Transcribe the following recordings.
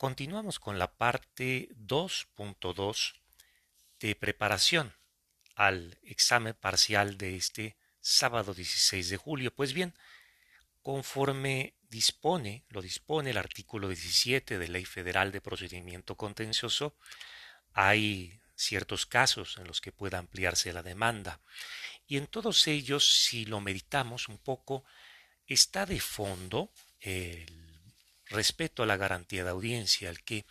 Continuamos con la parte 2.2 de preparación al examen parcial de este sábado 16 de julio. Pues bien, conforme dispone, lo dispone el artículo 17 de Ley Federal de Procedimiento Contencioso, hay ciertos casos en los que pueda ampliarse la demanda. Y en todos ellos, si lo meditamos un poco, está de fondo el respeto a la garantía de audiencia, el que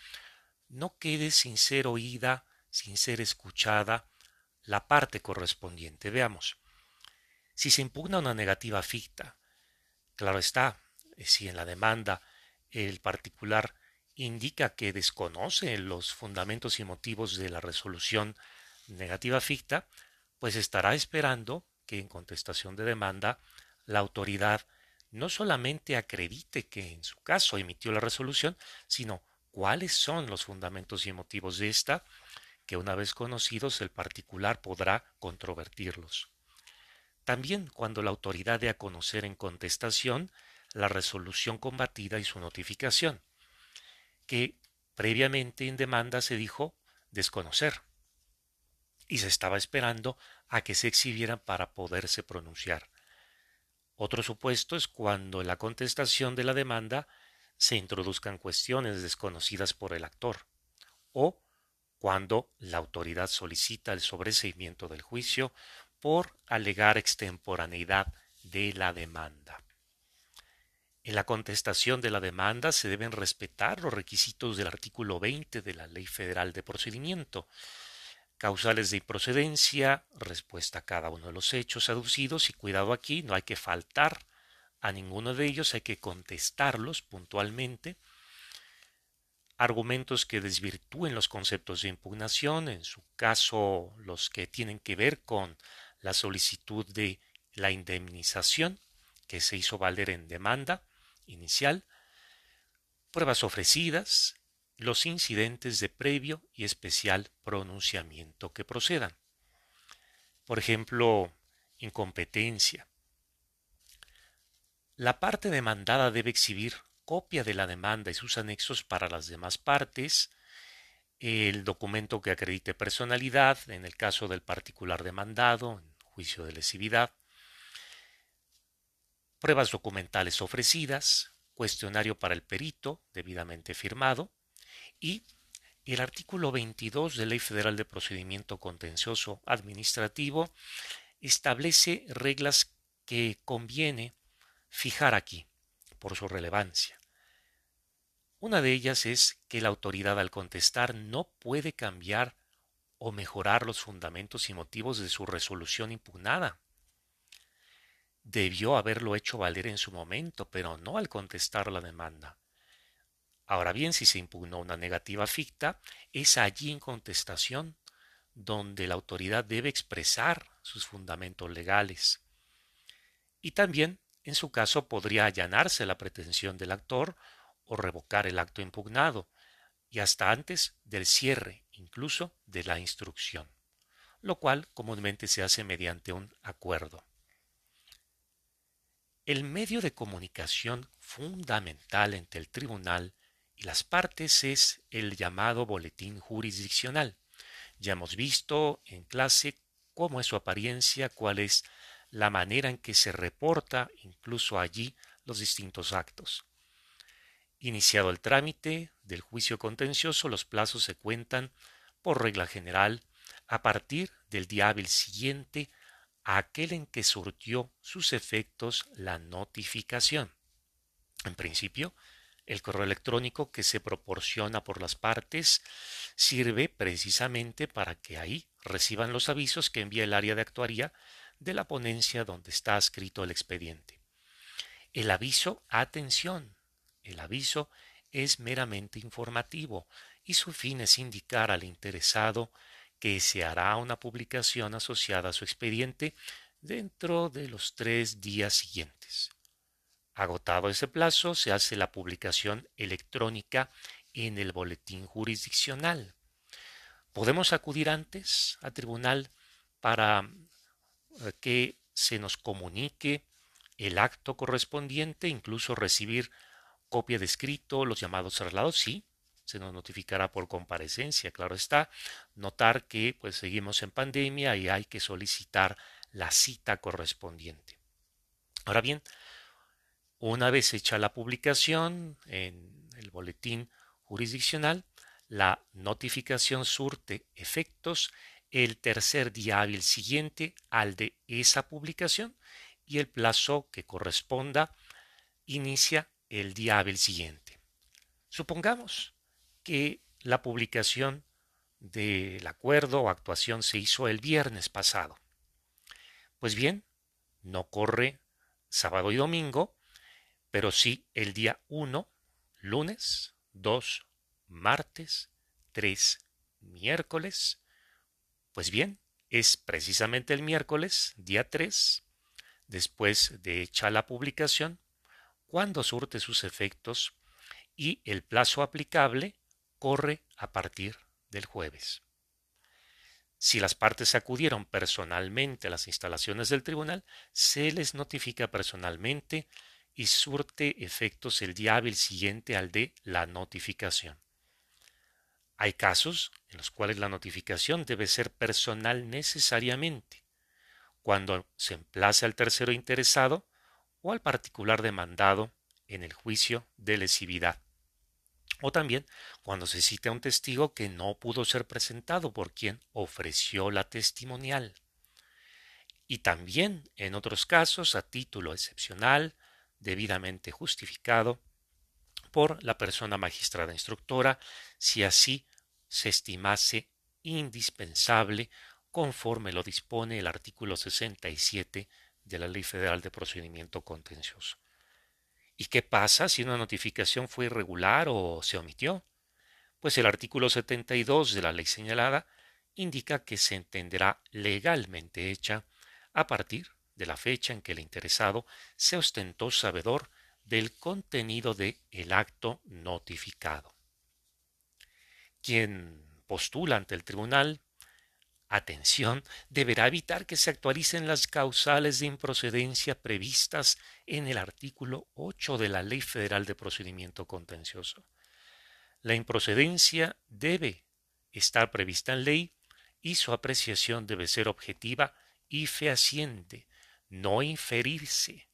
no quede sin ser oída, sin ser escuchada la parte correspondiente. Veamos. Si se impugna una negativa ficta, claro está, eh, si en la demanda el particular indica que desconoce los fundamentos y motivos de la resolución negativa ficta, pues estará esperando que en contestación de demanda la autoridad no solamente acredite que en su caso emitió la resolución, sino cuáles son los fundamentos y motivos de esta, que una vez conocidos el particular podrá controvertirlos. También cuando la autoridad dé a conocer en contestación la resolución combatida y su notificación, que previamente en demanda se dijo desconocer y se estaba esperando a que se exhibieran para poderse pronunciar. Otro supuesto es cuando en la contestación de la demanda se introduzcan cuestiones desconocidas por el actor o cuando la autoridad solicita el sobreseimiento del juicio por alegar extemporaneidad de la demanda. En la contestación de la demanda se deben respetar los requisitos del artículo 20 de la Ley Federal de Procedimiento, causales de improcedencia, respuesta a cada uno de los hechos aducidos y cuidado aquí, no hay que faltar a ninguno de ellos, hay que contestarlos puntualmente, argumentos que desvirtúen los conceptos de impugnación, en su caso los que tienen que ver con la solicitud de la indemnización que se hizo valer en demanda inicial, pruebas ofrecidas, los incidentes de previo y especial pronunciamiento que procedan. Por ejemplo, incompetencia. La parte demandada debe exhibir copia de la demanda y sus anexos para las demás partes, el documento que acredite personalidad en el caso del particular demandado, en juicio de lesividad, pruebas documentales ofrecidas, cuestionario para el perito debidamente firmado y el artículo 22 de Ley Federal de Procedimiento Contencioso Administrativo establece reglas que conviene fijar aquí por su relevancia. Una de ellas es que la autoridad al contestar no puede cambiar o mejorar los fundamentos y motivos de su resolución impugnada. Debió haberlo hecho valer en su momento, pero no al contestar la demanda. Ahora bien, si se impugnó una negativa ficta, es allí en contestación donde la autoridad debe expresar sus fundamentos legales. Y también, en su caso, podría allanarse la pretensión del actor o revocar el acto impugnado, y hasta antes del cierre incluso de la instrucción, lo cual comúnmente se hace mediante un acuerdo. El medio de comunicación fundamental entre el tribunal y las partes es el llamado boletín jurisdiccional. Ya hemos visto en clase cómo es su apariencia, cuál es la manera en que se reporta incluso allí los distintos actos. Iniciado el trámite del juicio contencioso, los plazos se cuentan, por regla general, a partir del día hábil siguiente a aquel en que surtió sus efectos la notificación. En principio, el correo electrónico que se proporciona por las partes sirve precisamente para que ahí reciban los avisos que envía el área de actuaría de la ponencia donde está escrito el expediente. El aviso, atención, el aviso es meramente informativo y su fin es indicar al interesado que se hará una publicación asociada a su expediente dentro de los tres días siguientes. Agotado ese plazo, se hace la publicación electrónica en el boletín jurisdiccional. Podemos acudir antes al tribunal para eh, que se nos comunique el acto correspondiente, incluso recibir copia de escrito, los llamados traslados, sí, se nos notificará por comparecencia, claro está. Notar que pues seguimos en pandemia y hay que solicitar la cita correspondiente. Ahora bien, una vez hecha la publicación en el boletín jurisdiccional, la notificación surte efectos el tercer día hábil siguiente al de esa publicación y el plazo que corresponda inicia el día hábil siguiente. Supongamos que la publicación del acuerdo o actuación se hizo el viernes pasado. Pues bien, no corre sábado y domingo, pero sí el día 1, lunes, 2, martes, 3, miércoles. Pues bien, es precisamente el miércoles, día 3, después de hecha la publicación, cuando surte sus efectos y el plazo aplicable corre a partir del jueves. Si las partes acudieron personalmente a las instalaciones del tribunal, se les notifica personalmente y surte efectos el día hábil siguiente al de la notificación. Hay casos en los cuales la notificación debe ser personal necesariamente, cuando se emplace al tercero interesado o al particular demandado en el juicio de lesividad. O también cuando se cita a un testigo que no pudo ser presentado por quien ofreció la testimonial. Y también en otros casos a título excepcional, debidamente justificado por la persona magistrada instructora, si así se estimase indispensable conforme lo dispone el artículo 67 de la Ley Federal de Procedimiento Contencioso. ¿Y qué pasa si una notificación fue irregular o se omitió? Pues el artículo 72 de la ley señalada indica que se entenderá legalmente hecha a partir de la fecha en que el interesado se ostentó sabedor del contenido de el acto notificado. Quien postula ante el tribunal Atención, deberá evitar que se actualicen las causales de improcedencia previstas en el artículo 8 de la Ley Federal de Procedimiento Contencioso. La improcedencia debe estar prevista en ley y su apreciación debe ser objetiva y fehaciente, no inferirse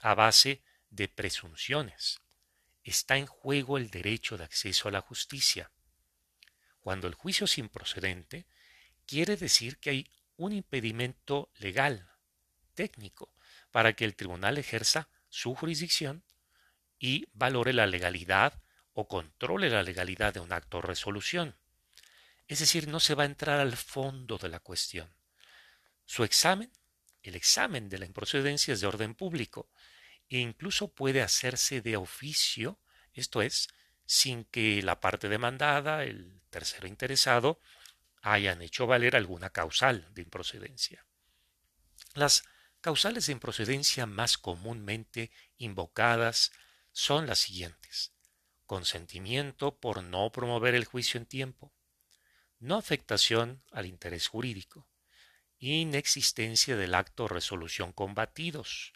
a base de presunciones. Está en juego el derecho de acceso a la justicia. Cuando el juicio es improcedente, quiere decir que hay un impedimento legal, técnico, para que el tribunal ejerza su jurisdicción y valore la legalidad o controle la legalidad de un acto o resolución. Es decir, no se va a entrar al fondo de la cuestión. Su examen, el examen de la improcedencia es de orden público e incluso puede hacerse de oficio, esto es, sin que la parte demandada, el tercero interesado, hayan hecho valer alguna causal de improcedencia. Las causales de improcedencia más comúnmente invocadas son las siguientes. Consentimiento por no promover el juicio en tiempo, no afectación al interés jurídico, inexistencia del acto resolución combatidos,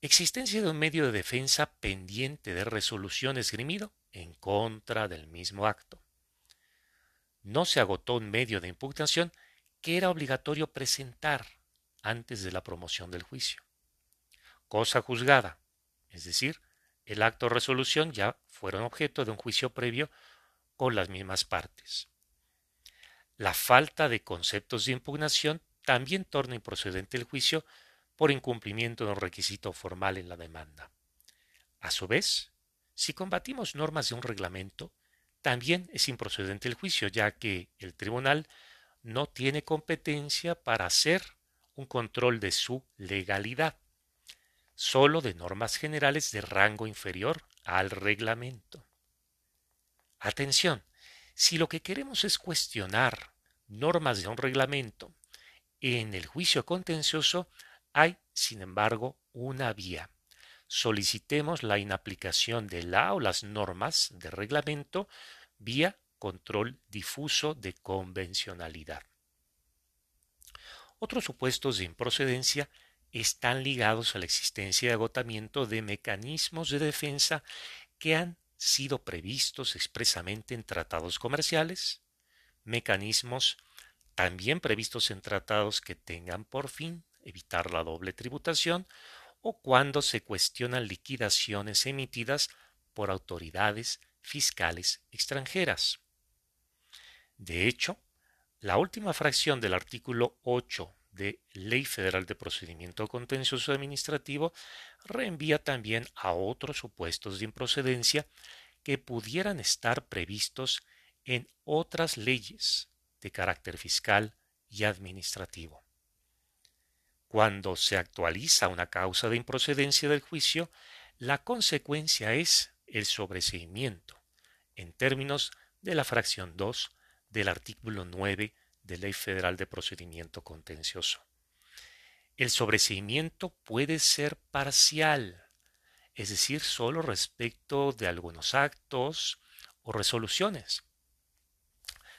existencia de un medio de defensa pendiente de resolución esgrimido en contra del mismo acto, no se agotó un medio de impugnación que era obligatorio presentar antes de la promoción del juicio. Cosa juzgada, es decir, el acto resolución ya fueron objeto de un juicio previo con las mismas partes. La falta de conceptos de impugnación también torna improcedente el juicio por incumplimiento de un requisito formal en la demanda. A su vez, si combatimos normas de un reglamento, también es improcedente el juicio, ya que el tribunal no tiene competencia para hacer un control de su legalidad, solo de normas generales de rango inferior al reglamento. Atención, si lo que queremos es cuestionar normas de un reglamento, en el juicio contencioso hay, sin embargo, una vía. Solicitemos la inaplicación de la o las normas de reglamento vía control difuso de convencionalidad. Otros supuestos de improcedencia están ligados a la existencia de agotamiento de mecanismos de defensa que han sido previstos expresamente en tratados comerciales, mecanismos también previstos en tratados que tengan por fin evitar la doble tributación o cuando se cuestionan liquidaciones emitidas por autoridades fiscales extranjeras. De hecho, la última fracción del artículo 8 de Ley Federal de Procedimiento Contencioso Administrativo reenvía también a otros supuestos de improcedencia que pudieran estar previstos en otras leyes de carácter fiscal y administrativo. Cuando se actualiza una causa de improcedencia del juicio, la consecuencia es el sobreseimiento, en términos de la fracción 2 del artículo 9 de Ley Federal de Procedimiento Contencioso. El sobreseimiento puede ser parcial, es decir, solo respecto de algunos actos o resoluciones.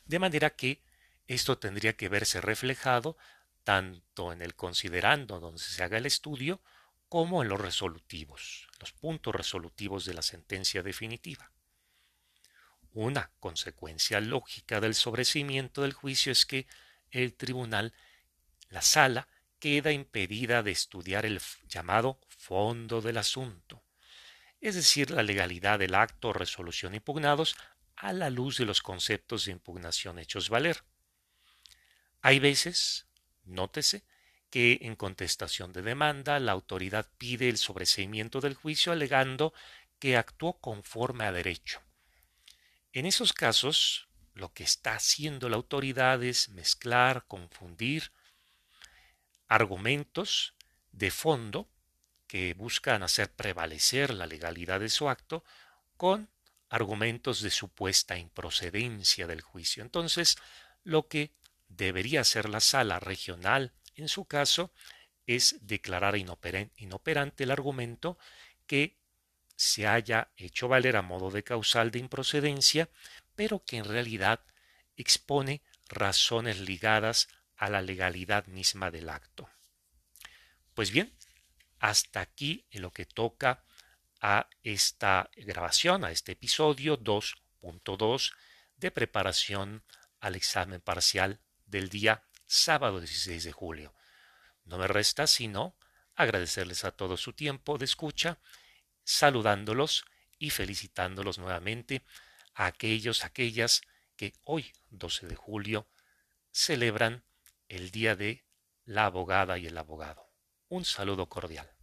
De manera que esto tendría que verse reflejado tanto en el considerando donde se haga el estudio como en los resolutivos, los puntos resolutivos de la sentencia definitiva. Una consecuencia lógica del sobrecimiento del juicio es que el tribunal, la sala, queda impedida de estudiar el llamado fondo del asunto, es decir, la legalidad del acto o resolución impugnados a la luz de los conceptos de impugnación hechos valer. Hay veces, nótese, que en contestación de demanda la autoridad pide el sobreseimiento del juicio alegando que actuó conforme a derecho. En esos casos, lo que está haciendo la autoridad es mezclar, confundir argumentos de fondo que buscan hacer prevalecer la legalidad de su acto con argumentos de supuesta improcedencia del juicio. Entonces, lo que debería hacer la sala regional en su caso es declarar inoperante el argumento que se haya hecho valer a modo de causal de improcedencia, pero que en realidad expone razones ligadas a la legalidad misma del acto. Pues bien, hasta aquí en lo que toca a esta grabación, a este episodio 2.2 de preparación al examen parcial del día sábado 16 de julio. No me resta sino agradecerles a todos su tiempo de escucha saludándolos y felicitándolos nuevamente a aquellos, aquellas que hoy, 12 de julio, celebran el Día de la Abogada y el Abogado. Un saludo cordial.